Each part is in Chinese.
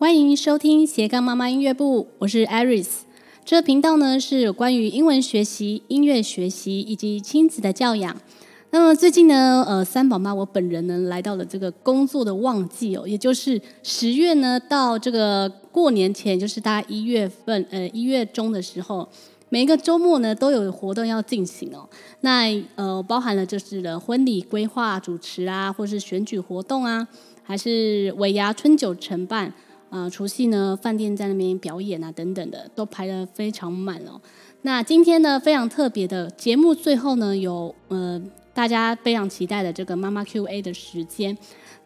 欢迎收听斜杠妈妈音乐部，我是 Aris。这个频道呢是有关于英文学习、音乐学习以及亲子的教养。那么最近呢，呃，三宝妈我本人呢来到了这个工作的旺季哦，也就是十月呢到这个过年前，就是大概一月份，呃，一月中的时候。每一个周末呢，都有活动要进行哦。那呃，包含了就是的婚礼规划、主持啊，或是选举活动啊，还是尾牙、春酒承办，呃，除夕呢，饭店在那边表演啊，等等的，都排得非常满哦。那今天呢，非常特别的节目，最后呢，有呃，大家非常期待的这个妈妈 Q&A 的时间。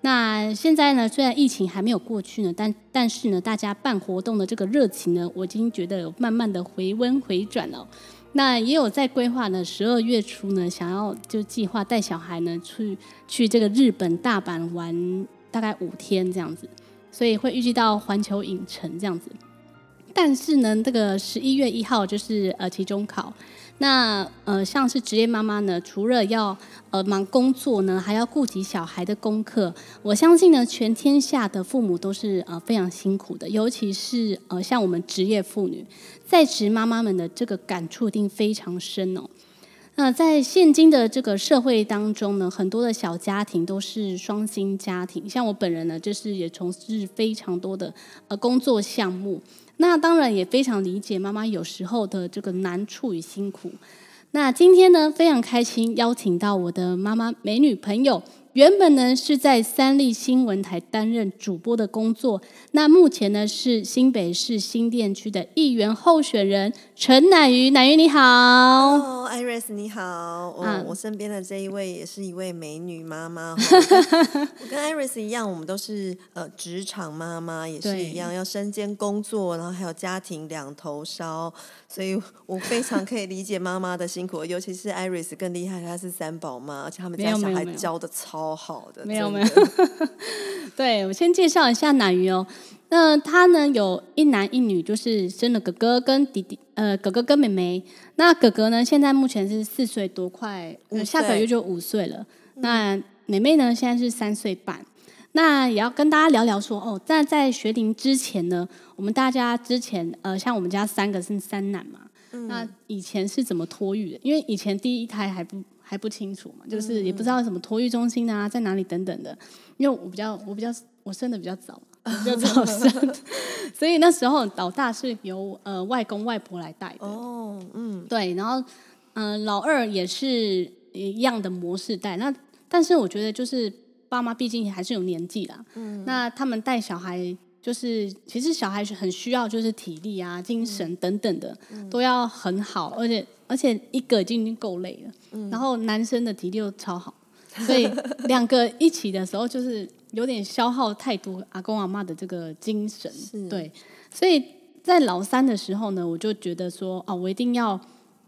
那现在呢，虽然疫情还没有过去呢，但但是呢，大家办活动的这个热情呢，我已经觉得有慢慢的回温回转了。那也有在规划呢，十二月初呢，想要就计划带小孩呢去去这个日本大阪玩大概五天这样子，所以会预计到环球影城这样子。但是呢，这个十一月一号就是呃期中考。那呃，像是职业妈妈呢，除了要呃忙工作呢，还要顾及小孩的功课。我相信呢，全天下的父母都是呃非常辛苦的，尤其是呃像我们职业妇女，在职妈妈们的这个感触一定非常深哦。那在现今的这个社会当中呢，很多的小家庭都是双薪家庭，像我本人呢，就是也从事非常多的呃工作项目。那当然也非常理解妈妈有时候的这个难处与辛苦。那今天呢，非常开心邀请到我的妈妈美女朋友。原本呢是在三立新闻台担任主播的工作，那目前呢是新北市新店区的议员候选人陈乃瑜，乃瑜你好，Hello，Iris 你好，我、嗯、我身边的这一位也是一位美女妈妈，我跟 Iris 一样，我们都是呃职场妈妈，也是一样要身兼工作，然后还有家庭两头烧，所以我非常可以理解妈妈的辛苦，尤其是 Iris 更厉害，她是三宝妈，而且他们家小孩教的超。好好的，没有没有，对，我先介绍一下奶鱼哦。那他呢有一男一女，就是生了哥哥跟弟弟，呃，哥哥跟妹妹。那哥哥呢现在目前是四岁多，快下个月就五岁了。嗯、那妹妹呢现在是三岁半。那也要跟大家聊聊说哦，那在学龄之前呢，我们大家之前呃，像我们家三个是三男嘛，嗯、那以前是怎么托育的？因为以前第一胎还不。还不清楚嘛，就是也不知道什么托育中心啊，在哪里等等的。因为我比较，我比较，我生的比较早，比较早生，所以那时候老大是由呃外公外婆来带的。哦，嗯，对，然后嗯、呃，老二也是一样的模式带。那但是我觉得就是爸妈毕竟还是有年纪啦，嗯，那他们带小孩就是其实小孩是很需要就是体力啊、精神等等的、嗯、都要很好，而且。而且一个已经够累了，嗯、然后男生的体力又超好，所以两个一起的时候就是有点消耗太多阿公阿妈的这个精神，是对。所以在老三的时候呢，我就觉得说，哦，我一定要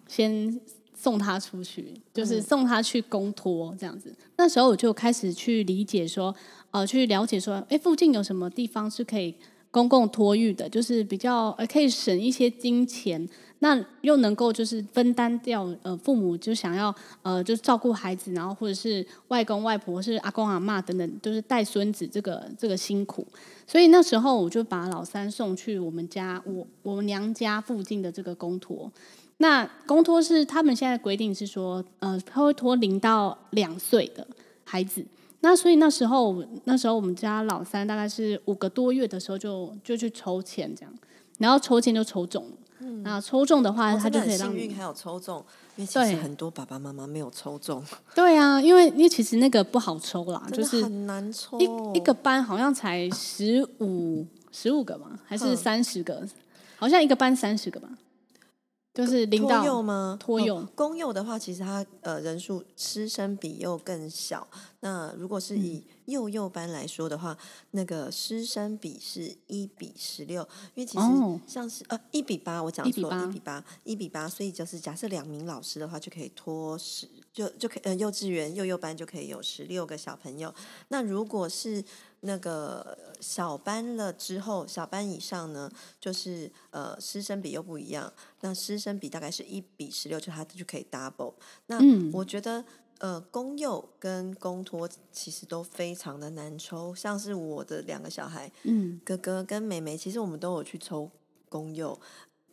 先送他出去，就是送他去公托这样子。嗯、那时候我就开始去理解说，呃，去了解说，哎，附近有什么地方是可以公共托育的，就是比较呃可以省一些金钱。那又能够就是分担掉呃父母就想要呃就是照顾孩子，然后或者是外公外婆是阿公阿妈等等，就是带孙子这个这个辛苦，所以那时候我就把老三送去我们家我我们娘家附近的这个公托。那公托是他们现在规定是说呃他会托零到两岁的孩子，那所以那时候那时候我们家老三大概是五个多月的时候就就去抽签这样，然后抽签就抽中了。那抽中的话，他就可以让幸运，还有抽中，因为其实很多爸爸妈妈没有抽中。对啊，因为因为其实那个不好抽啦，就是很难抽。一一个班好像才十五十五个嘛，还是三十个？好像一个班三十个吧。就是托幼吗？托幼、哦、公幼的话，其实它呃人数师生比又更小。那如果是以幼幼班来说的话，嗯、那个师生比是一比十六，因为其实像是、哦、呃一比八，我讲错，一比八，一比八，所以就是假设两名老师的话，就可以托十，就就可以呃幼稚园幼幼班就可以有十六个小朋友。那如果是那个小班了之后，小班以上呢，就是呃师生比又不一样。那师生比大概是一比十六，就他就可以 double。那我觉得。嗯呃，公幼跟公托其实都非常的难抽，像是我的两个小孩，嗯，哥哥跟妹妹，其实我们都有去抽公幼，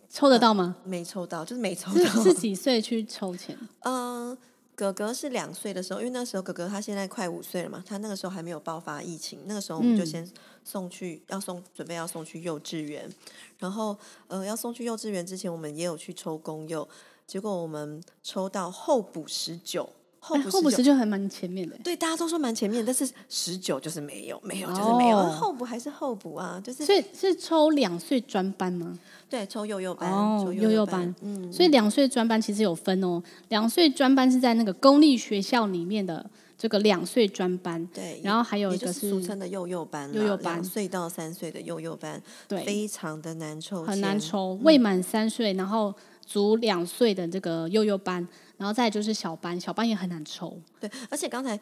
抽得到吗？呃、没抽到，就是没抽到。是，是几岁去抽钱？嗯、呃，哥哥是两岁的时候，因为那时候哥哥他现在快五岁了嘛，他那个时候还没有爆发疫情，那个时候我们就先送去，嗯、要送准备要送去幼稚园，然后呃，要送去幼稚园之前，我们也有去抽公幼，结果我们抽到候补十九。候补十九还蛮前面的，对，大家都说蛮前面，但是十九就是没有，没有就是没有，哦、候补还是候补啊，就是所以是抽两岁专班吗？对，抽幼幼班，哦，抽幼幼班，班嗯，所以两岁专班其实有分哦，两岁专班是在那个公立学校里面的这个两岁专班，对，然后还有一个是俗称的幼幼班，幼幼班，两岁到三岁的幼幼班，对，非常的难抽，很难抽，未满三岁，然后足两岁的这个幼幼班。然后再就是小班，小班也很难抽。对，而且刚才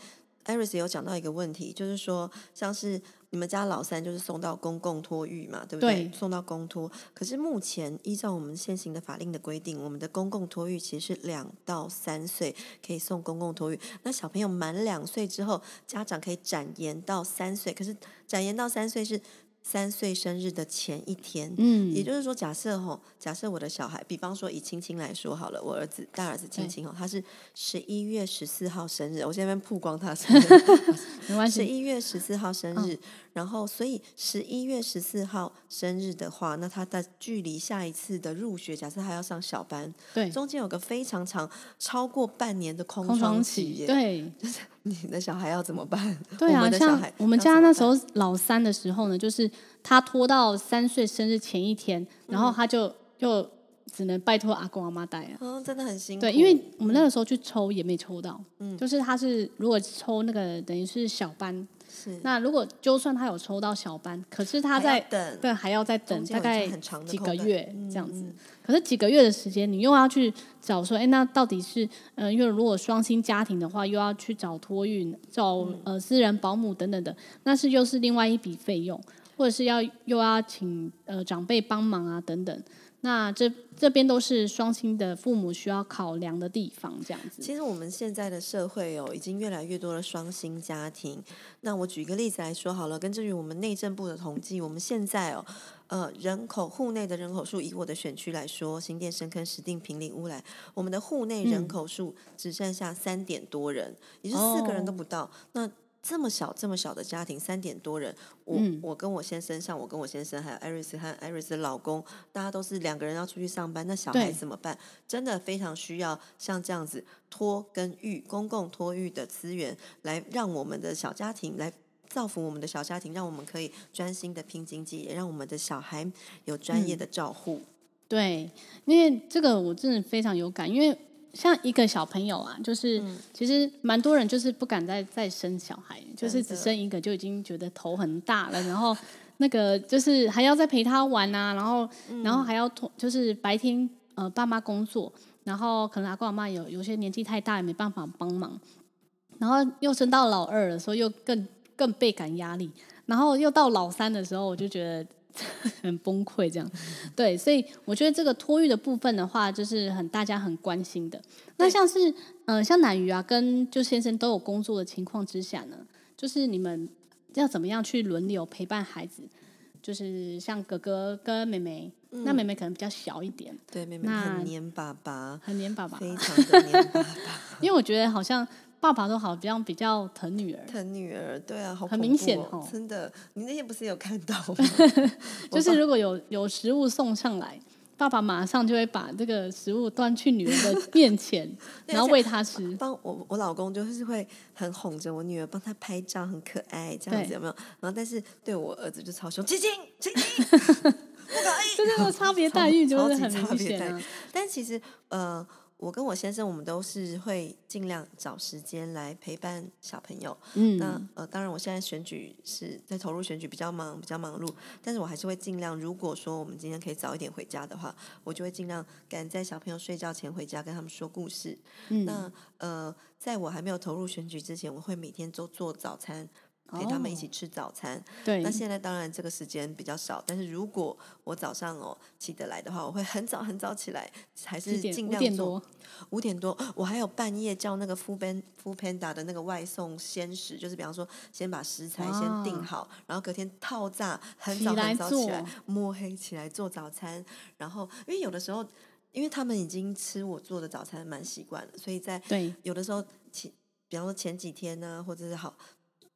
Iris 有讲到一个问题，就是说，像是你们家老三就是送到公共托育嘛，对不对？对，送到公托。可是目前依照我们现行的法令的规定，我们的公共托育其实是两到三岁可以送公共托育。那小朋友满两岁之后，家长可以展延到三岁。可是展延到三岁是。三岁生日的前一天，嗯，也就是说，假设吼，假设我的小孩，比方说以青青来说好了，我儿子大儿子青青哦，他是十一月十四号生日，我现在曝光他生日，没关系，十一月十四号生日。哦然后，所以十一月十四号生日的话，那他的距离下一次的入学，假设他要上小班，对，中间有个非常长，超过半年的空窗期，对，就是你的小孩要怎么办？对啊，像我们家那时候老三的时候呢，就是他拖到三岁生日前一天，然后他就就只能拜托阿公阿妈带了，嗯，真的很辛苦。对，因为我们那个时候去抽也没抽到，嗯，就是他是如果抽那个等于是小班。是，那如果就算他有抽到小班，可是他在等，对，还要再等大概几个月这样子。嗯、可是几个月的时间，你又要去找说，哎，那到底是，呃，因为如果双薪家庭的话，又要去找托育、找呃私人保姆等等的，那是又是另外一笔费用，或者是要又要请呃长辈帮忙啊等等。那这这边都是双薪的父母需要考量的地方，这样子。其实我们现在的社会哦，已经越来越多的双薪家庭。那我举一个例子来说好了，根据我们内政部的统计，我们现在哦，呃，人口户内的人口数，以我的选区来说，新店、深坑、石碇、平林、乌来，我们的户内人口数只剩下三点多人，也就四个人都不到。那这么小这么小的家庭，三点多人，我、嗯、我跟我先生，像我跟我先生，还有艾瑞斯和艾瑞斯的老公，大家都是两个人要出去上班，那小孩怎么办？真的非常需要像这样子托跟育公共托育的资源，来让我们的小家庭来造福我们的小家庭，让我们可以专心的拼经济，也让我们的小孩有专业的照护、嗯。对，因为这个我真的非常有感，因为。像一个小朋友啊，就是、嗯、其实蛮多人就是不敢再再生小孩，就是只生一个就已经觉得头很大了，然后那个就是还要再陪他玩啊，然后、嗯、然后还要就是白天呃爸妈工作，然后可能阿公阿妈有有些年纪太大也没办法帮忙，然后又生到老二的时候又更更倍感压力，然后又到老三的时候我就觉得。很崩溃，这样，对，所以我觉得这个托育的部分的话，就是很大家很关心的。那像是，呃，像乃瑜啊，跟就先生都有工作的情况之下呢，就是你们要怎么样去轮流陪伴孩子？就是像哥哥跟妹妹，嗯、那妹妹可能比较小一点，对，妹妹很黏爸爸，很黏爸爸，非常的黏爸爸。因为我觉得好像。爸爸都好像比较疼女儿，疼女儿，对啊，好、哦、很明显哦，真的。你那天不是有看到吗？就是如果有有食物送上来，爸爸马上就会把这个食物端去女儿的面前，然后喂她吃。帮我，我老公就是会很哄着我女儿，帮她拍照，很可爱，这样子有没有？然后但是对我儿子就超凶，亲亲亲亲，不可以，就那个差别待遇就是很明显、啊。但其实呃。我跟我先生，我们都是会尽量找时间来陪伴小朋友。嗯，那呃，当然，我现在选举是在投入选举，比较忙，比较忙碌。但是我还是会尽量，如果说我们今天可以早一点回家的话，我就会尽量赶在小朋友睡觉前回家，跟他们说故事。嗯，那呃，在我还没有投入选举之前，我会每天都做早餐。陪他们一起吃早餐。哦、对，那现在当然这个时间比较少，但是如果我早上哦起得来的话，我会很早很早起来，还是尽量做。五点多，我还有半夜叫那个 Food Panda 的那个外送鲜食，就是比方说先把食材先订好，然后隔天套炸，很早很早起来摸黑起来做早餐。然后因为有的时候，因为他们已经吃我做的早餐蛮习惯了，所以在有的时候前，比方说前几天呢，或者是好。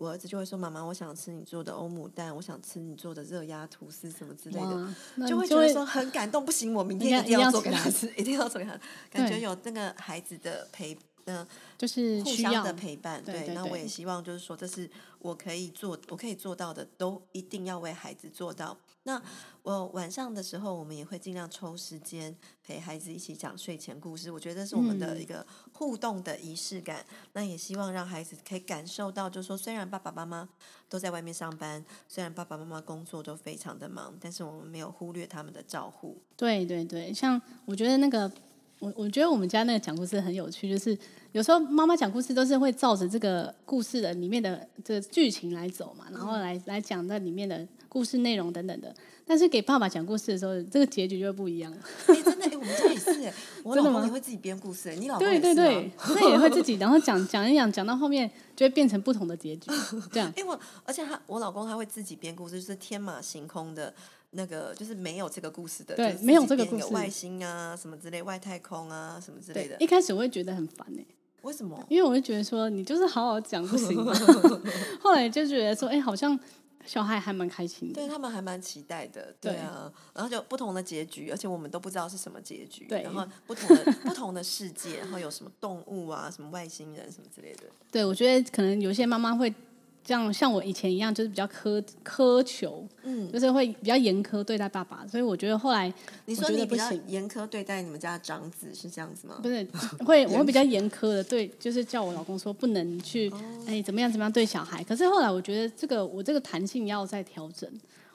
我儿子就会说：“妈妈，我想吃你做的欧姆蛋，我想吃你做的热压吐司什么之类的，就，就会觉得说很感动。不行，我明天一定要做给他吃，一定要做给他。感觉有那个孩子的陪，嗯，就是互相的陪伴。对，那我也希望就是说，这是我可以做，我可以做到的，都一定要为孩子做到。”那我晚上的时候，我们也会尽量抽时间陪孩子一起讲睡前故事。我觉得是我们的一个互动的仪式感。嗯、那也希望让孩子可以感受到，就是说，虽然爸爸妈妈都在外面上班，虽然爸爸妈妈工作都非常的忙，但是我们没有忽略他们的照顾。对对对，像我觉得那个，我我觉得我们家那个讲故事很有趣，就是有时候妈妈讲故事都是会照着这个故事的里面的这个剧情来走嘛，然后来来讲那里面的。故事内容等等的，但是给爸爸讲故事的时候，这个结局就会不一样了。哎、欸，真的，哎、欸，我们家也是，哎，我老公也会自己编故事，你老公也是对对对，他也会自己，然后讲讲一讲，讲到后面就会变成不同的结局，这样。因为、我、而且他，我老公他会自己编故事，就是天马行空的那个，就是没有这个故事的，对，没有这个故事，外星啊什么之类，外太空啊什么之类的。一开始我会觉得很烦哎，为什么？因为我会觉得说你就是好好讲不行吗？后来就觉得说，哎、欸，好像。小孩还蛮开心的，对他们还蛮期待的，对啊，对，然后就不同的结局，而且我们都不知道是什么结局，对，然后不同的不同的世界，然后有什么动物啊，什么外星人什么之类的。对，我觉得可能有些妈妈会。这样像我以前一样，就是比较苛苛求，嗯，就是会比较严苛对待爸爸，所以我觉得后来你说你比较严苛对待你们家的长子是这样子吗？不是，会 我会比较严苛的对，就是叫我老公说不能去，哎，怎么样怎么样对小孩。可是后来我觉得这个我这个弹性要再调整。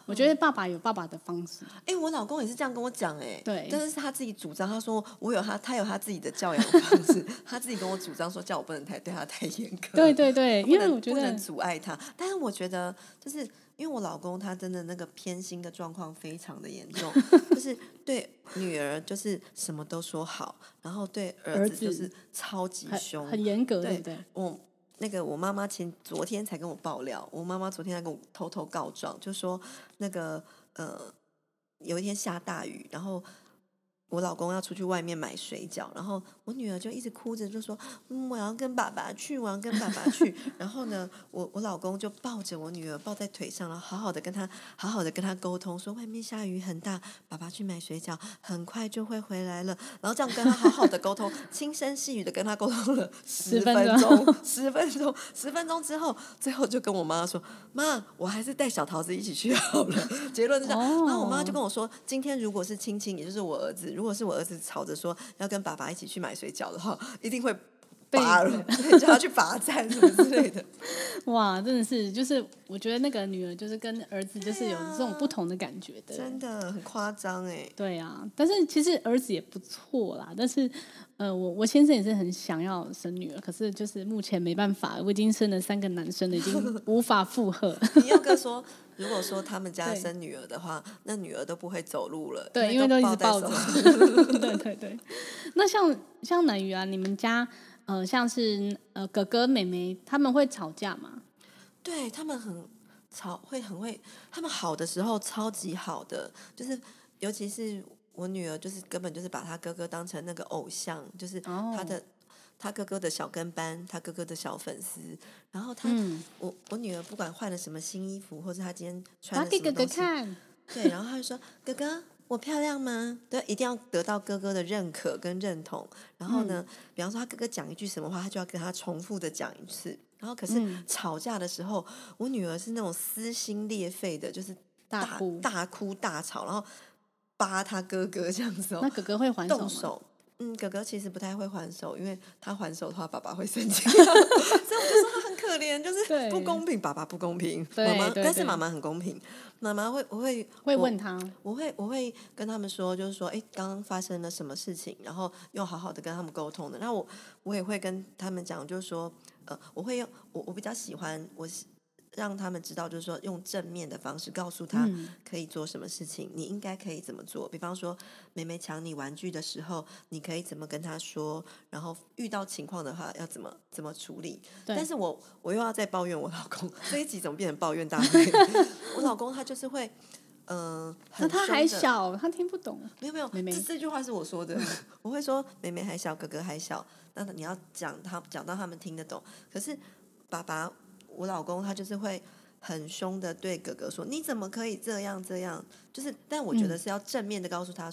我觉得爸爸有爸爸的方式。哎、欸，我老公也是这样跟我讲，哎，对，但是是他自己主张，他说我有他，他有他自己的教养方式，他自己跟我主张说，叫我不能太对他太严格。对对对，因为我觉得不能阻碍他。但是我觉得，就是因为我老公他真的那个偏心的状况非常的严重，就是对女儿就是什么都说好，然后对儿子就是超级凶，很严格，对不对？我。那个我妈妈前昨天才跟我爆料，我妈妈昨天还跟我偷偷告状，就说那个呃有一天下大雨，然后。我老公要出去外面买水饺，然后我女儿就一直哭着就说：“嗯，我要跟爸爸去，我要跟爸爸去。”然后呢，我我老公就抱着我女儿抱在腿上，然后好好的跟她好好的跟她沟通，说外面下雨很大，爸爸去买水饺，很快就会回来了。然后这样跟她好好的沟通，轻声细语的跟她沟通了十分钟，十分钟，十分钟之后，最后就跟我妈说：“妈，我还是带小桃子一起去好了。”结论是这样。然后我妈就跟我说：“今天如果是亲亲，也就是我儿子。”如果是我儿子吵着说要跟爸爸一起去买水饺的话，一定会罚了，叫他去罚站什么之类的。哇，真的是，就是我觉得那个女儿就是跟儿子就是有这种不同的感觉的，真的很夸张哎。对啊，但是其实儿子也不错啦。但是呃，我我先生也是很想要生女儿，可是就是目前没办法，我已经生了三个男生了，已经无法负荷。你又哥说。如果说他们家生女儿的话，那女儿都不会走路了。对，因为都一直抱着。对对对。那像像南鱼啊，你们家呃，像是呃哥哥妹妹，他们会吵架吗？对他们很吵，会很会。他们好的时候超级好的，就是尤其是我女儿，就是根本就是把她哥哥当成那个偶像，就是她的。Oh. 他哥哥的小跟班，他哥哥的小粉丝，然后他，嗯、我我女儿不管换了什么新衣服，或者她今天穿了什么东西，给哥哥看，对，然后他就说：“哥哥，我漂亮吗？”对，一定要得到哥哥的认可跟认同。然后呢，嗯、比方说他哥哥讲一句什么话，他就要跟他重复的讲一次。然后可是吵架的时候，嗯、我女儿是那种撕心裂肺的，就是大，大哭大哭大吵，然后扒他哥哥这样子哦。那哥哥会还手？动手嗯，哥哥其实不太会还手，因为他还手的话，爸爸会生气，所以我就说他很可怜，就是不公平，爸爸不公平，妈妈，但是妈妈很公平，妈妈会我会会问他，我会我会跟他们说，就是说，哎，刚刚发生了什么事情，然后又好好的跟他们沟通的，那我我也会跟他们讲，就是说，呃，我会用我我比较喜欢我让他们知道，就是说用正面的方式告诉他可以做什么事情，嗯、你应该可以怎么做。比方说，妹妹抢你玩具的时候，你可以怎么跟她说？然后遇到情况的话，要怎么怎么处理？但是我我又要再抱怨我老公，这一集怎么变成抱怨大会？我老公他就是会，嗯、呃，那他还小，他听不懂。没有没有，妹妹这这句话是我说的，我会说妹妹还小，哥哥还小，那你要讲他讲到他们听得懂。可是爸爸。我老公他就是会很凶的对哥哥说：“你怎么可以这样这样？”就是，但我觉得是要正面的告诉他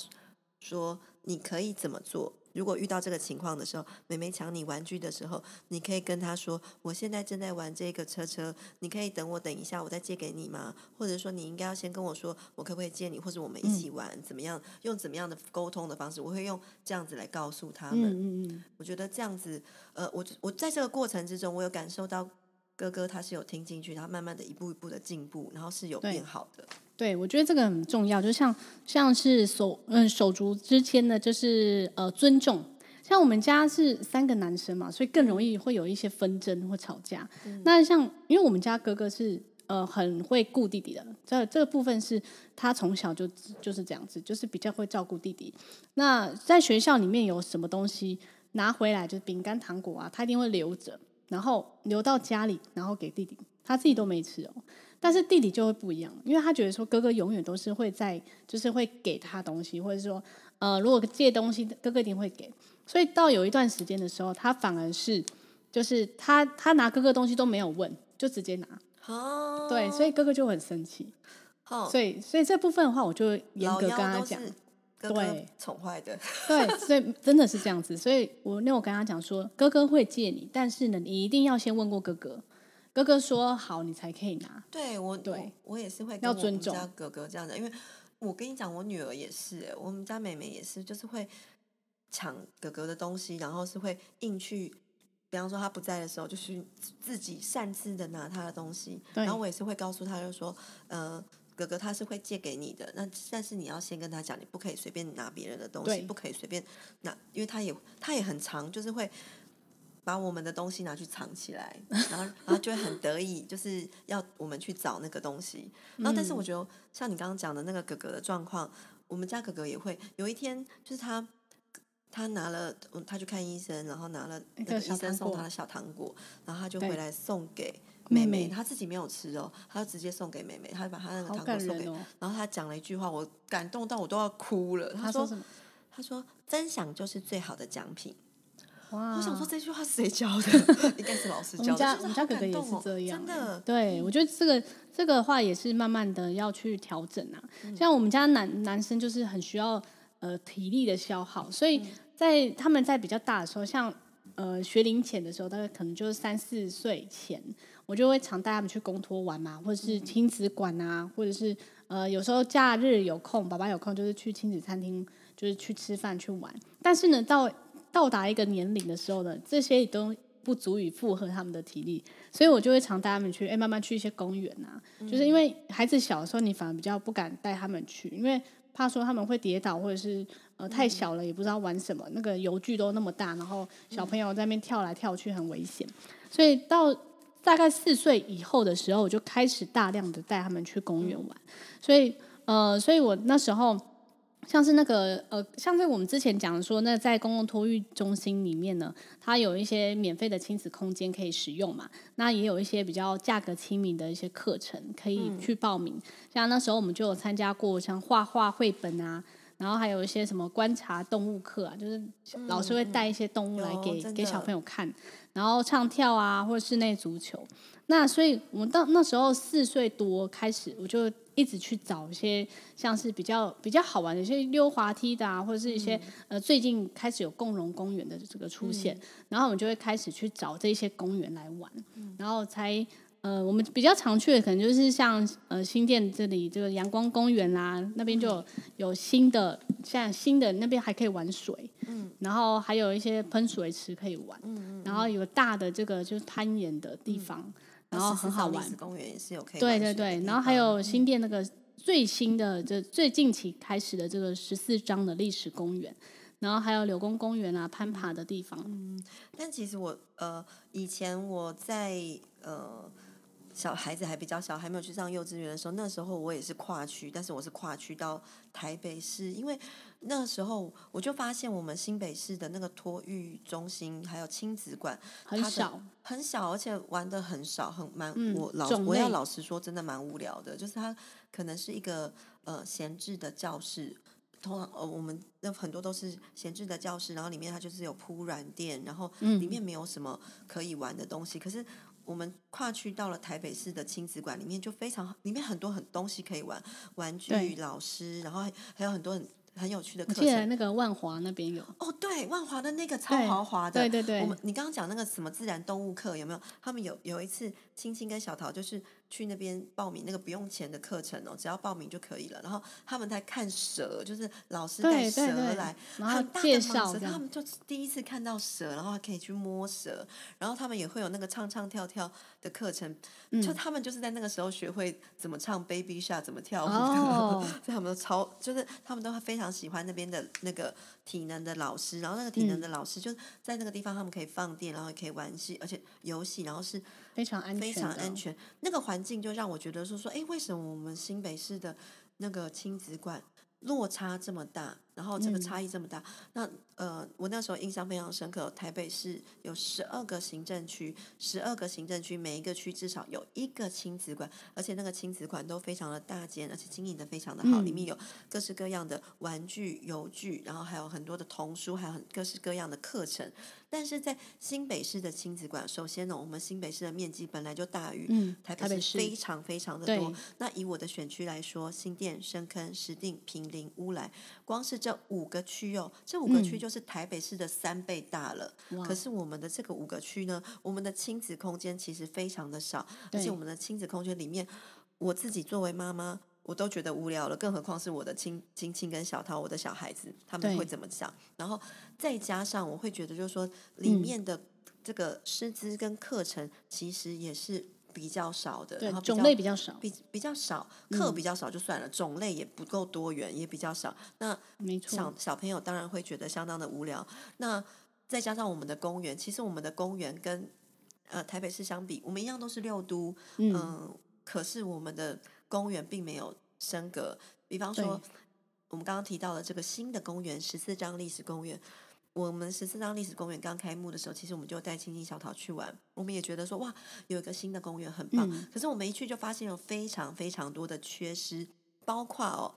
说：“你可以怎么做？如果遇到这个情况的时候，妹妹抢你玩具的时候，你可以跟他说：‘我现在正在玩这个车车，你可以等我等一下，我再借给你吗？’或者说你应该要先跟我说，我可不可以借你，或者我们一起玩，怎么样？用怎么样的沟通的方式？我会用这样子来告诉他们。嗯嗯，我觉得这样子，呃，我我在这个过程之中，我有感受到。”哥哥他是有听进去，他慢慢的一步一步的进步，然后是有变好的。对，对我觉得这个很重要，就像像是手嗯手足之间的就是呃尊重。像我们家是三个男生嘛，所以更容易会有一些纷争或吵架。嗯、那像因为我们家哥哥是呃很会顾弟弟的，这这个部分是他从小就就是这样子，就是比较会照顾弟弟。那在学校里面有什么东西拿回来，就是饼干糖果啊，他一定会留着。然后留到家里，然后给弟弟，他自己都没吃哦。但是弟弟就会不一样，因为他觉得说哥哥永远都是会在，就是会给他东西，或者说，呃，如果借东西，哥哥一定会给。所以到有一段时间的时候，他反而是，就是他他拿哥哥东西都没有问，就直接拿。哦。对，所以哥哥就很生气。哦。所以所以这部分的话，我就严格跟他讲。对，宠坏的，对，所以真的是这样子。所以我那我跟他讲说，哥哥会借你，但是呢，你一定要先问过哥哥，哥哥说好，你才可以拿。对我，对我，我也是会跟我们家哥哥这样的，因为我跟你讲，我女儿也是，我们家妹妹也是，就是会抢哥哥的东西，然后是会硬去，比方说他不在的时候，就是自己擅自的拿他的东西，然后我也是会告诉他，就说，呃。哥哥他是会借给你的，那但是你要先跟他讲，你不可以随便拿别人的东西，不可以随便拿，因为他也他也很常，就是会把我们的东西拿去藏起来，然后然后就会很得意，就是要我们去找那个东西。然后但是我觉得像你刚刚讲的那个哥哥的状况，我们家哥哥也会有一天，就是他他拿了他去看医生，然后拿了那个医生送他的小糖果，然后他就回来送给。妹妹，她自己没有吃哦，她就直接送给妹妹，她就把她那个糖果送给。哦、然后她讲了一句话，我感动到我都要哭了。她说：“她说，说分享就是最好的奖品。”哇！我想说这句话是谁教的？应该是老师教的。我们家、哦、我们家哥哥也是这样，真的。对，我觉得这个这个话也是慢慢的要去调整啊。嗯、像我们家男男生就是很需要呃体力的消耗，所以在他们在比较大的时候，像呃学龄前的时候，大概可能就是三四岁前。我就会常带他们去公托玩嘛，或者是亲子馆啊，或者是呃有时候假日有空，爸爸有空就是去亲子餐厅，就是去吃饭去玩。但是呢，到到达一个年龄的时候呢，这些也都不足以负荷他们的体力，所以我就会常带他们去，哎，慢慢去一些公园啊，就是因为孩子小的时候，你反而比较不敢带他们去，因为怕说他们会跌倒，或者是呃太小了也不知道玩什么，那个游具都那么大，然后小朋友在那边跳来跳去很危险，所以到。大概四岁以后的时候，我就开始大量的带他们去公园玩，所以呃，所以我那时候像是那个呃，像是我们之前讲的说，那在公共托育中心里面呢，它有一些免费的亲子空间可以使用嘛，那也有一些比较价格亲民的一些课程可以去报名，像那时候我们就有参加过像画画绘本啊。然后还有一些什么观察动物课啊，就是老师会带一些动物来给、嗯、给小朋友看，然后唱跳啊，或者室内足球。那所以我们到那时候四岁多开始，我就一直去找一些像是比较比较好玩的一些溜滑梯的啊，或者是一些、嗯、呃最近开始有共融公园的这个出现，嗯、然后我们就会开始去找这些公园来玩，嗯、然后才。呃，我们比较常去的可能就是像呃新店这里这个阳光公园啦、啊，那边就有，新的，像新的那边还可以玩水，嗯，然后还有一些喷水池可以玩，嗯，嗯，然后有大的这个就是攀岩的地方，嗯、然后很好玩。公园也是有可以对对对，然后还有新店那个最新的这最近期开始的这个十四章的历史公园，然后还有柳公公园啊攀爬的地方。嗯，但其实我呃以前我在呃。小孩子还比较小，还没有去上幼稚园的时候，那时候我也是跨区，但是我是跨区到台北市，因为那时候我就发现我们新北市的那个托育中心还有亲子馆很小，很小，而且玩的很少，很蛮、嗯、我老我要老实说，真的蛮无聊的，就是它可能是一个呃闲置的教室。通常呃，我们那很多都是闲置的教室，然后里面它就是有铺软垫，然后里面没有什么可以玩的东西。嗯、可是我们跨区到了台北市的亲子馆里面，就非常里面很多很东西可以玩，玩具、老师，然后还还有很多很。很有趣的课程，记得那个万华那边有哦，对，万华的那个超豪华的，对对对。我们你刚刚讲那个什么自然动物课有没有？他们有有一次，青青跟小桃就是去那边报名那个不用钱的课程哦，只要报名就可以了。然后他们在看蛇，就是老师带蛇来，对对对，然后很大的介绍，他们就第一次看到蛇，然后还可以去摸蛇。然后他们也会有那个唱唱跳跳的课程，嗯、就他们就是在那个时候学会怎么唱 Baby Shark，怎么跳舞的。哦、所以他们都超，就是他们都非常喜欢那边的。那个体能的老师，然后那个体能的老师就在那个地方，他们可以放电，然后也可以玩戏，而且游戏，然后是非常安全，非常安全。那个环境就让我觉得说说，哎，为什么我们新北市的那个亲子馆落差这么大？然后这个差异这么大，嗯、那呃，我那时候印象非常深刻。台北市有十二个行政区，十二个行政区，每一个区至少有一个亲子馆，而且那个亲子馆都非常的大间，而且经营的非常的好，嗯、里面有各式各样的玩具、游具，然后还有很多的童书，还有很各式各样的课程。但是在新北市的亲子馆，首先呢，我们新北市的面积本来就大于台北市非常非常的多。那以我的选区来说，新店、深坑、石碇、平林、乌来，光是这五个区哦，这五个区就是台北市的三倍大了。嗯、可是我们的这个五个区呢，我们的亲子空间其实非常的少，而且我们的亲子空间里面，我自己作为妈妈，我都觉得无聊了，更何况是我的亲亲亲跟小涛，我的小孩子，他们会怎么想？然后再加上我会觉得，就是说里面的这个师资跟课程，其实也是。比较少的，然后种类比较少，比比较少，课比较少就算了，嗯、种类也不够多元，也比较少。那没错，小小朋友当然会觉得相当的无聊。那再加上我们的公园，其实我们的公园跟呃台北市相比，我们一样都是六都，嗯、呃，可是我们的公园并没有升格。比方说，我们刚刚提到的这个新的公园——十四张历史公园。我们十四张历史公园刚开幕的时候，其实我们就带青青小桃去玩。我们也觉得说，哇，有一个新的公园很棒。嗯、可是我们一去就发现有非常非常多的缺失，包括哦，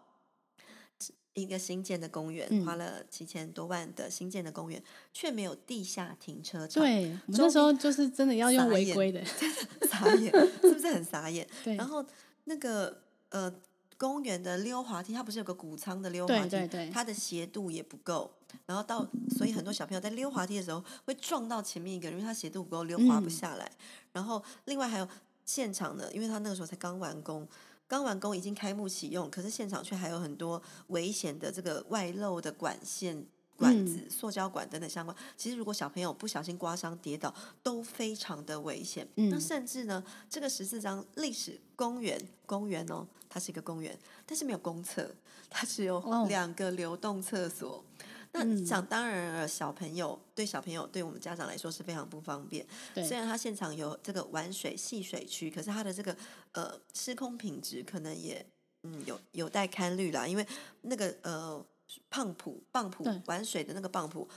一个新建的公园，嗯、花了七千多万的新建的公园，却没有地下停车场。对，我们那时候就是真的要用违规的，傻眼，傻眼是不是很傻眼？对。然后那个呃。公园的溜滑梯，它不是有个谷仓的溜滑梯？对对对，它的斜度也不够，然后到，所以很多小朋友在溜滑梯的时候会撞到前面一个人，因为他斜度不够，溜滑不下来。嗯、然后另外还有现场的，因为他那个时候才刚完工，刚完工已经开幕启用，可是现场却还有很多危险的这个外露的管线。管子、塑胶管等等相关，其实如果小朋友不小心刮伤、跌倒，都非常的危险。嗯、那甚至呢，这个十四张历史公园，公园哦，它是一个公园，但是没有公厕，它只有两个流动厕所。哦、那想当然了，小朋友对小朋友对我们家长来说是非常不方便。虽然它现场有这个玩水戏水区，可是它的这个呃施工品质可能也嗯有有待堪虑啦，因为那个呃。胖普棒浦玩水的那个棒浦，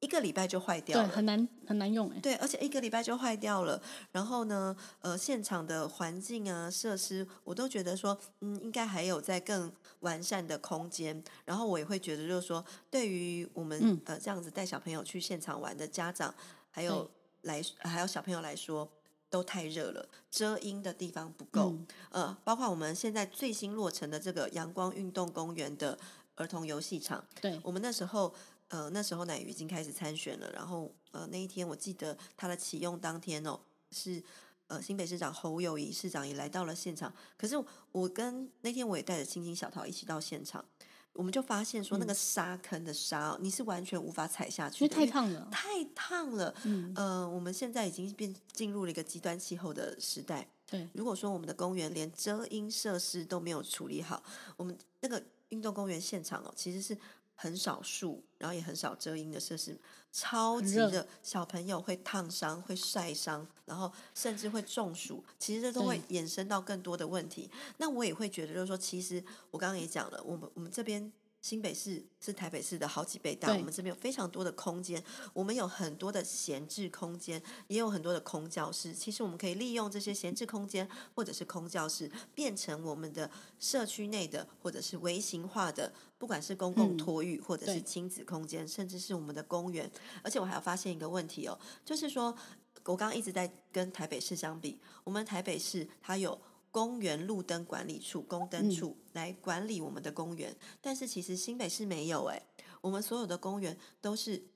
一个礼拜就坏掉了，对，很难很难用哎。对，而且一个礼拜就坏掉了。然后呢，呃，现场的环境啊、设施，我都觉得说，嗯，应该还有在更完善的空间。然后我也会觉得，就是说，对于我们、嗯、呃这样子带小朋友去现场玩的家长，还有来还有小朋友来说，都太热了，遮阴的地方不够。嗯、呃，包括我们现在最新落成的这个阳光运动公园的。儿童游戏场，对，我们那时候，呃，那时候奶鱼已经开始参选了，然后，呃，那一天我记得他的启用当天哦，是呃新北市长侯友谊市长也来到了现场，可是我跟那天我也带着青青小桃一起到现场，我们就发现说那个沙坑的沙，嗯、你是完全无法踩下去的，因为太烫了，太烫了，嗯，呃，我们现在已经变进入了一个极端气候的时代，对，如果说我们的公园连遮阴设施都没有处理好，我们那个。运动公园现场哦，其实是很少树，然后也很少遮阴的设施，超级热，小朋友会烫伤、会晒伤，然后甚至会中暑，其实这都会衍生到更多的问题。那我也会觉得，就是说，其实我刚刚也讲了，我们我们这边。新北市是台北市的好几倍大，我们这边有非常多的空间，我们有很多的闲置空间，也有很多的空教室。其实我们可以利用这些闲置空间或者是空教室，变成我们的社区内的或者是微型化的，不管是公共托育或者是亲子空间，嗯、甚至是我们的公园。而且我还要发现一个问题哦，就是说我刚刚一直在跟台北市相比，我们台北市它有。公园路灯管理处、公灯处来管理我们的公园，嗯、但是其实新北市没有哎，我们所有的公园都是。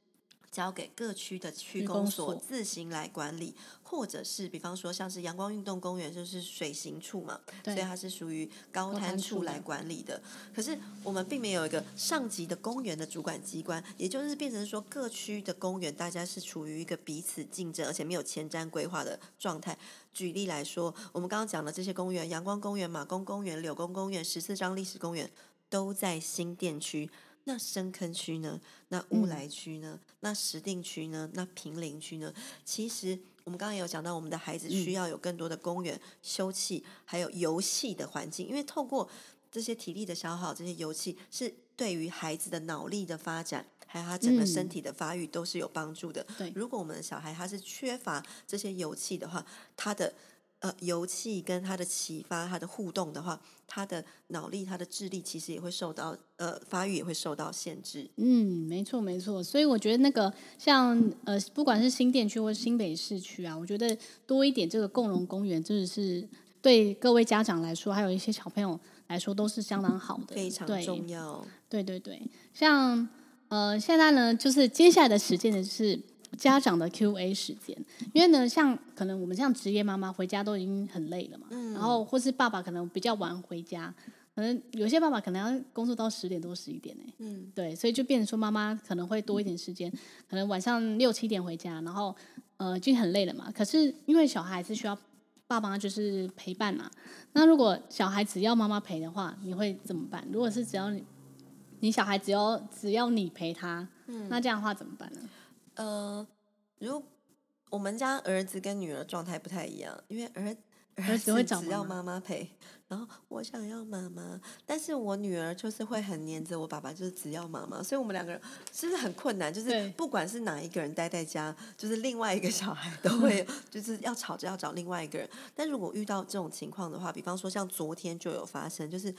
交给各区的区公所自行来管理，或者是比方说像是阳光运动公园，就是水行处嘛，所以它是属于高滩处来管理的。可是我们并没有一个上级的公园的主管机关，也就是变成说各区的公园大家是处于一个彼此竞争，而且没有前瞻规划的状态。举例来说，我们刚刚讲的这些公园，阳光公园、马公公园、柳公公园、十四张历史公园，都在新店区。那深坑区呢？那乌来区呢？嗯、那石定区呢？那平林区呢？其实我们刚刚也有讲到，我们的孩子需要有更多的公园、休憩，还有游戏的环境，因为透过这些体力的消耗，这些游戏是对于孩子的脑力的发展，还有他整个身体的发育都是有帮助的。对、嗯，如果我们的小孩他是缺乏这些游戏的话，他的。呃，游戏跟他的启发、他的互动的话，他的脑力、他的智力其实也会受到呃发育也会受到限制。嗯，没错没错。所以我觉得那个像呃，不管是新店区或是新北市区啊，我觉得多一点这个共融公园，真的是对各位家长来说，还有一些小朋友来说，都是相当好的，非常重要。对对对，像呃，现在呢，就是接下来的时间呢，就是。家长的 Q&A 时间，因为呢，像可能我们像职业妈妈回家都已经很累了嘛，嗯、然后或是爸爸可能比较晚回家，可能有些爸爸可能要工作到十点多十一点呢，嗯，对，所以就变成说妈妈可能会多一点时间，可能晚上六七点回家，然后呃就很累了嘛。可是因为小孩是需要爸妈就是陪伴嘛，那如果小孩只要妈妈陪的话，你会怎么办？如果是只要你你小孩只要只要你陪他，嗯、那这样的话怎么办呢？呃，如我们家儿子跟女儿状态不太一样，因为儿儿子会只要妈妈陪，然后我想要妈妈，但是我女儿就是会很黏着我爸爸，就是只要妈妈，所以我们两个人是不是很困难？就是不管是哪一个人待在家，就是另外一个小孩都会 就是要吵着要找另外一个人。但如果遇到这种情况的话，比方说像昨天就有发生，就是。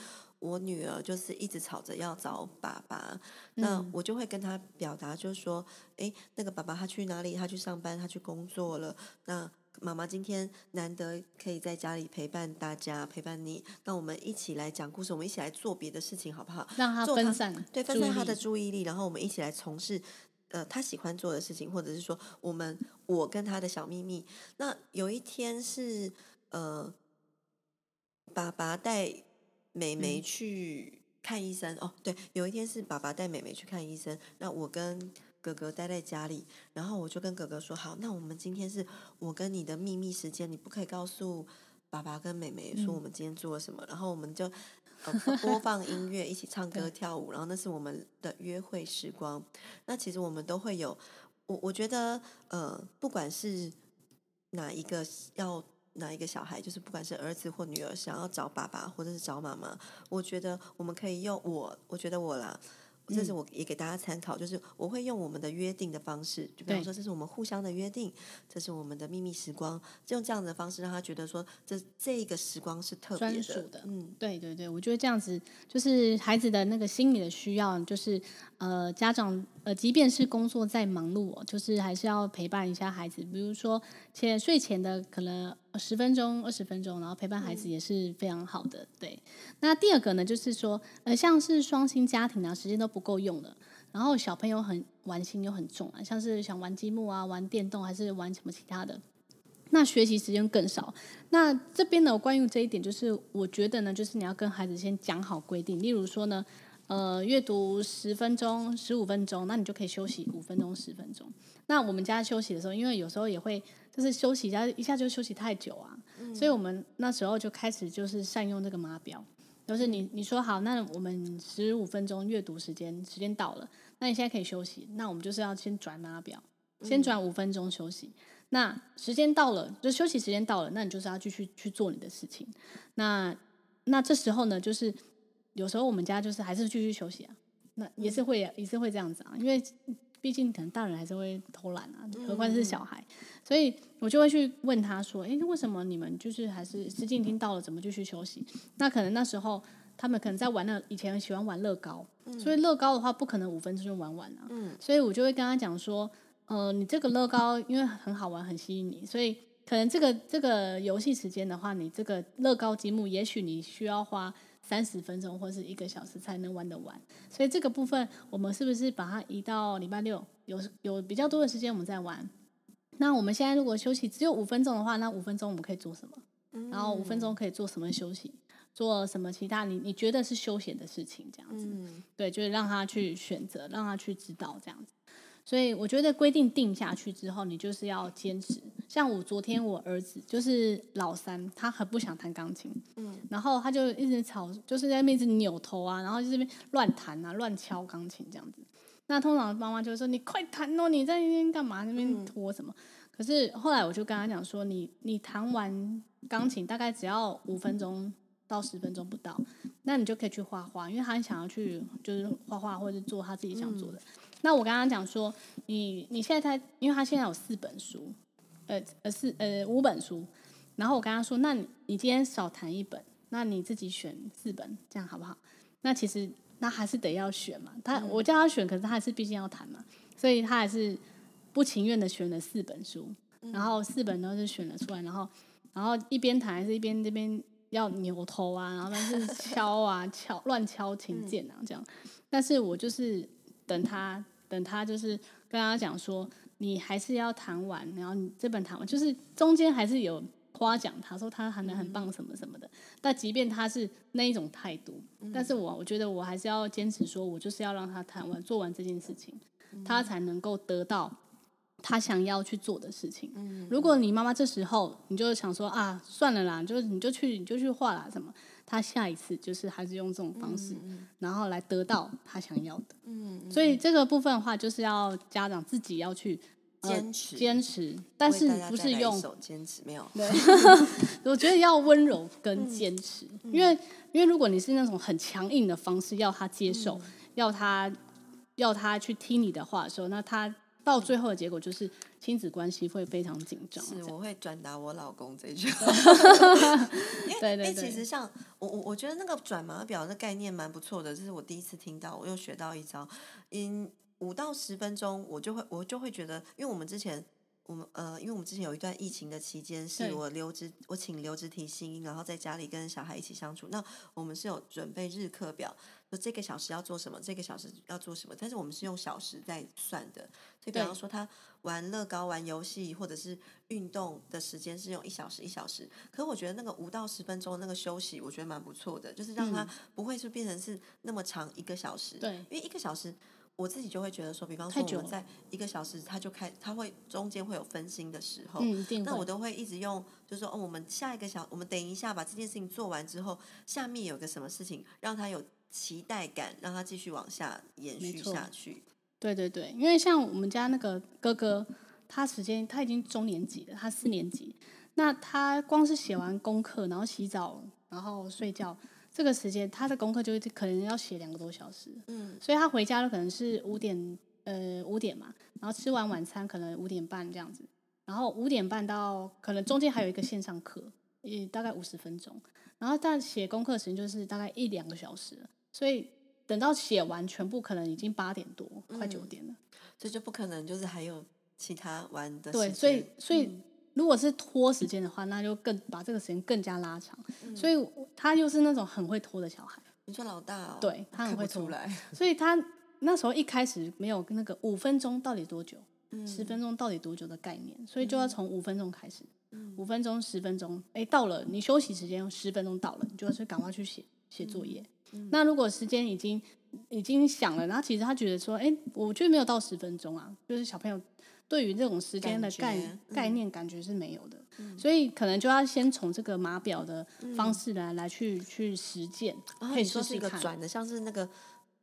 我女儿就是一直吵着要找爸爸，那我就会跟她表达，就是说，哎，那个爸爸他去哪里？他去上班，他去工作了。那妈妈今天难得可以在家里陪伴大家，陪伴你。那我们一起来讲故事，我们一起来做别的事情，好不好？让他分散，对，分散他的注意力，然后我们一起来从事呃他喜欢做的事情，或者是说，我们我跟他的小秘密。那有一天是呃，爸爸带。妹妹去看医生、嗯、哦，对，有一天是爸爸带妹妹去看医生，那我跟哥哥待在家里，然后我就跟哥哥说，好，那我们今天是我跟你的秘密时间，你不可以告诉爸爸跟妹妹说我们今天做了什么，嗯、然后我们就、呃、播放音乐，一起唱 歌跳舞，然后那是我们的约会时光。那其实我们都会有，我我觉得呃，不管是哪一个要。哪一个小孩，就是不管是儿子或女儿，想要找爸爸或者是找妈妈，我觉得我们可以用我，我觉得我啦。这是我也给大家参考，就是我会用我们的约定的方式，就比方说这是我们互相的约定，这是我们的秘密时光，就用这样的方式让他觉得说这这个时光是特别的，的。嗯，对对对，我觉得这样子就是孩子的那个心理的需要，就是呃家长呃即便是工作再忙碌，就是还是要陪伴一下孩子，比如说且睡前的可能十分钟、二十分钟，然后陪伴孩子也是非常好的。对，那第二个呢，就是说呃像是双薪家庭啊，时间都不够用了，然后小朋友很玩心又很重啊，像是想玩积木啊、玩电动还是玩什么其他的，那学习时间更少。那这边呢，关于这一点，就是我觉得呢，就是你要跟孩子先讲好规定，例如说呢，呃，阅读十分钟、十五分钟，那你就可以休息五分钟、十分钟。那我们家休息的时候，因为有时候也会就是休息一下，一下就休息太久啊，嗯、所以我们那时候就开始就是善用这个码表。就是你你说好，那我们十五分钟阅读时间时间到了，那你现在可以休息。那我们就是要先转码表，先转五分钟休息。那时间到了，就休息时间到了，那你就是要继续去做你的事情。那那这时候呢，就是有时候我们家就是还是继续休息啊，那也是会也是会这样子啊，因为毕竟可能大人还是会偷懒啊，何况是小孩，所以我就会去问他说：“诶，为什么你们就是还是时间已经到了，怎么继续休息？”那可能那时候他们可能在玩那以前喜欢玩乐高，所以乐高的话不可能五分钟就玩完啊，所以我就会跟他讲说。呃，你这个乐高因为很好玩，很吸引你，所以可能这个这个游戏时间的话，你这个乐高积木，也许你需要花三十分钟或是一个小时才能玩得完。所以这个部分，我们是不是把它移到礼拜六，有有比较多的时间我们再玩？那我们现在如果休息只有五分钟的话，那五分钟我们可以做什么？然后五分钟可以做什么休息？做什么其他你你觉得是休闲的事情？这样子，对，就是让他去选择，让他去知道这样子。所以我觉得规定定下去之后，你就是要坚持。像我昨天我儿子就是老三，他很不想弹钢琴，嗯，然后他就一直吵，就是在那边一直扭头啊，然后就这边乱弹啊，乱敲钢琴这样子。那通常妈妈就说：“你快弹哦，你在那边干嘛？那边拖什么？”嗯、可是后来我就跟他讲说：“你你弹完钢琴大概只要五分钟到十分钟不到，那你就可以去画画，因为他很想要去就是画画或者做他自己想做的。嗯”那我刚刚讲说，你你现在他，因为他现在有四本书，呃呃四呃五本书，然后我跟他说，那你你今天少谈一本，那你自己选四本，这样好不好？那其实那还是得要选嘛，他、嗯、我叫他选，可是他还是毕竟要谈嘛，所以他还是不情愿的选了四本书，然后四本都是选了出来，然后然后一边谈还是一边这边要扭头啊，然后但是 敲啊敲乱敲琴键啊这样，但是我就是等他。等他就是跟他讲说，你还是要弹完，然后你这本弹完，就是中间还是有夸奖他说他弹的很棒什么什么的。但即便他是那一种态度，但是我我觉得我还是要坚持说，我就是要让他弹完做完这件事情，他才能够得到他想要去做的事情。如果你妈妈这时候你就想说啊，算了啦，就是你就去你就去画啦什么。他下一次就是还是用这种方式，嗯、然后来得到他想要的。嗯，所以这个部分的话，就是要家长自己要去坚持坚持，但是不是用坚持没有？对，我觉得要温柔跟坚持，嗯、因为因为如果你是那种很强硬的方式要他接受，嗯、要他要他去听你的话的时候，那他。到最后的结果就是亲子关系会非常紧张。是，我会转达我老公这句话。对对对。其实像我我我觉得那个转码表的概念蛮不错的，这是我第一次听到，我又学到一招。因五到十分钟，我就会我就会觉得，因为我们之前。我们呃，因为我们之前有一段疫情的期间，是我留职，我请留职提薪，然后在家里跟小孩一起相处。那我们是有准备日课表，说这个小时要做什么，这个小时要做什么。但是我们是用小时在算的，所以比方说他玩乐高、玩游戏或者是运动的时间是用一小时一小时。可是我觉得那个五到十分钟那个休息，我觉得蛮不错的，就是让他不会是变成是那么长一个小时。对，因为一个小时。我自己就会觉得说，比方说我们在一个小时，他就开，他会中间会有分心的时候，嗯，那我都会一直用，就是说，哦，我们下一个小，我们等一下把这件事情做完之后，下面有个什么事情让他有期待感，让他继续往下延续下去。对对对，因为像我们家那个哥哥，他时间他已经中年级了，他四年级，那他光是写完功课，然后洗澡，然后睡觉。这个时间他的功课就可能要写两个多小时，嗯，所以他回家了可能是五点，呃五点嘛，然后吃完晚餐可能五点半这样子，然后五点半到可能中间还有一个线上课，也大概五十分钟，然后但写功课时间就是大概一两个小时，所以等到写完全部可能已经八点多，快九点了，嗯，所以就不可能就是还有其他玩的对，所以所以。嗯如果是拖时间的话，那就更把这个时间更加拉长。嗯、所以他又是那种很会拖的小孩。你说老大哦？对，他很会拖。来 所以他那时候一开始没有那个五分钟到底多久，嗯、十分钟到底多久的概念，所以就要从五分钟开始。嗯、五分钟、十分钟，哎，到了你休息时间十分钟到了，你就要去赶快去写写作业。嗯、那如果时间已经已经响了，然后其实他觉得说，哎，我觉得没有到十分钟啊，就是小朋友。对于这种时间的概概念感觉是没有的，所以可能就要先从这个码表的方式来来去去实践，可以说是一个转的，像是那个。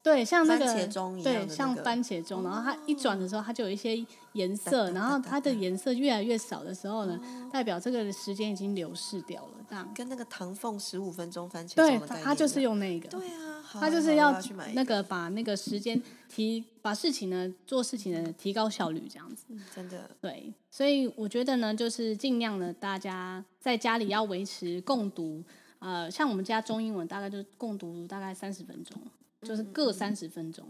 对，像那个番茄钟一样那个，对，像番茄钟，然后它一转的时候，它就有一些颜色，然后它的颜色越来越少的时候呢，代表这个时间已经流逝掉了，这样。跟那个唐凤十五分钟番茄钟对，它就是用那个。对啊，它就是要那个把那个时间提，把事情呢做事情呢提高效率，这样子。真的。对，所以我觉得呢，就是尽量呢大家在家里要维持共读，呃，像我们家中英文大概就共读大概三十分钟。就是各三十分钟，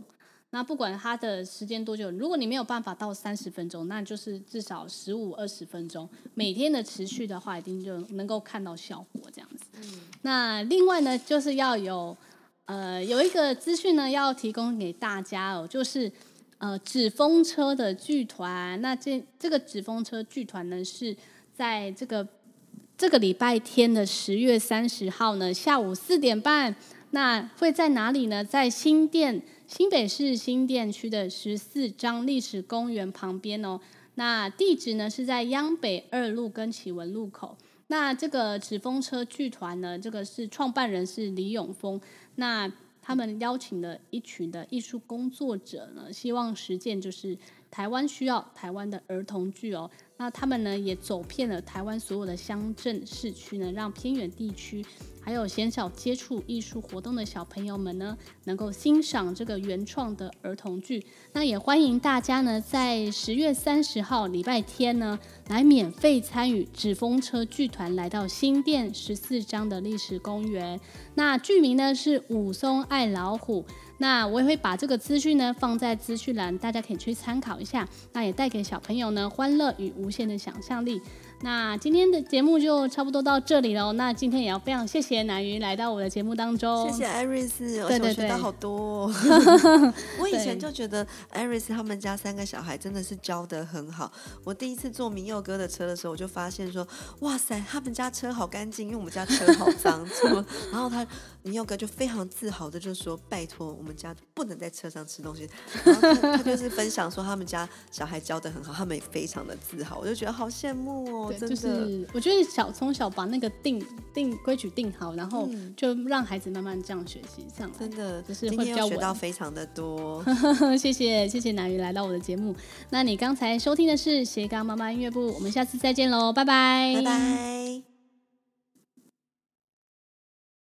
那不管它的时间多久，如果你没有办法到三十分钟，那就是至少十五二十分钟，每天的持续的话，一定就能够看到效果这样子。嗯。那另外呢，就是要有呃有一个资讯呢，要提供给大家哦，就是呃纸风车的剧团。那这这个纸风车剧团呢，是在这个这个礼拜天的十月三十号呢，下午四点半。那会在哪里呢？在新店新北市新店区的十四张历史公园旁边哦。那地址呢是在央北二路跟启文路口。那这个纸风车剧团呢，这个是创办人是李永丰。那他们邀请了一群的艺术工作者呢，希望实践就是台湾需要台湾的儿童剧哦。那他们呢也走遍了台湾所有的乡镇市区呢，让偏远地区。还有鲜少接触艺术活动的小朋友们呢，能够欣赏这个原创的儿童剧。那也欢迎大家呢，在十月三十号礼拜天呢，来免费参与纸风车剧团来到新店十四张的历史公园。那剧名呢是武松爱老虎。那我也会把这个资讯呢放在资讯栏，大家可以去参考一下。那也带给小朋友呢欢乐与无限的想象力。那今天的节目就差不多到这里了。那今天也要非常谢谢南云来到我的节目当中。谢谢艾瑞斯，而且我学到好多。哦 我以前就觉得艾瑞斯他们家三个小孩真的是教得很好。我第一次坐明佑哥的车的时候，我就发现说，哇塞，他们家车好干净，因为我们家车好脏。然后他明佑哥就非常自豪的就说：“拜托，我们家不能在车上吃东西。”然后他，他就是分享说他们家小孩教得很好，他们也非常的自豪。我就觉得好羡慕哦。就是我觉得小从小把那个定定规矩定好，然后就让孩子慢慢这样学习上来，真的就是会比较学到非常的多。谢谢谢谢乃瑜来到我的节目。那你刚才收听的是斜杠妈妈音乐部，我们下次再见喽，拜拜，拜拜。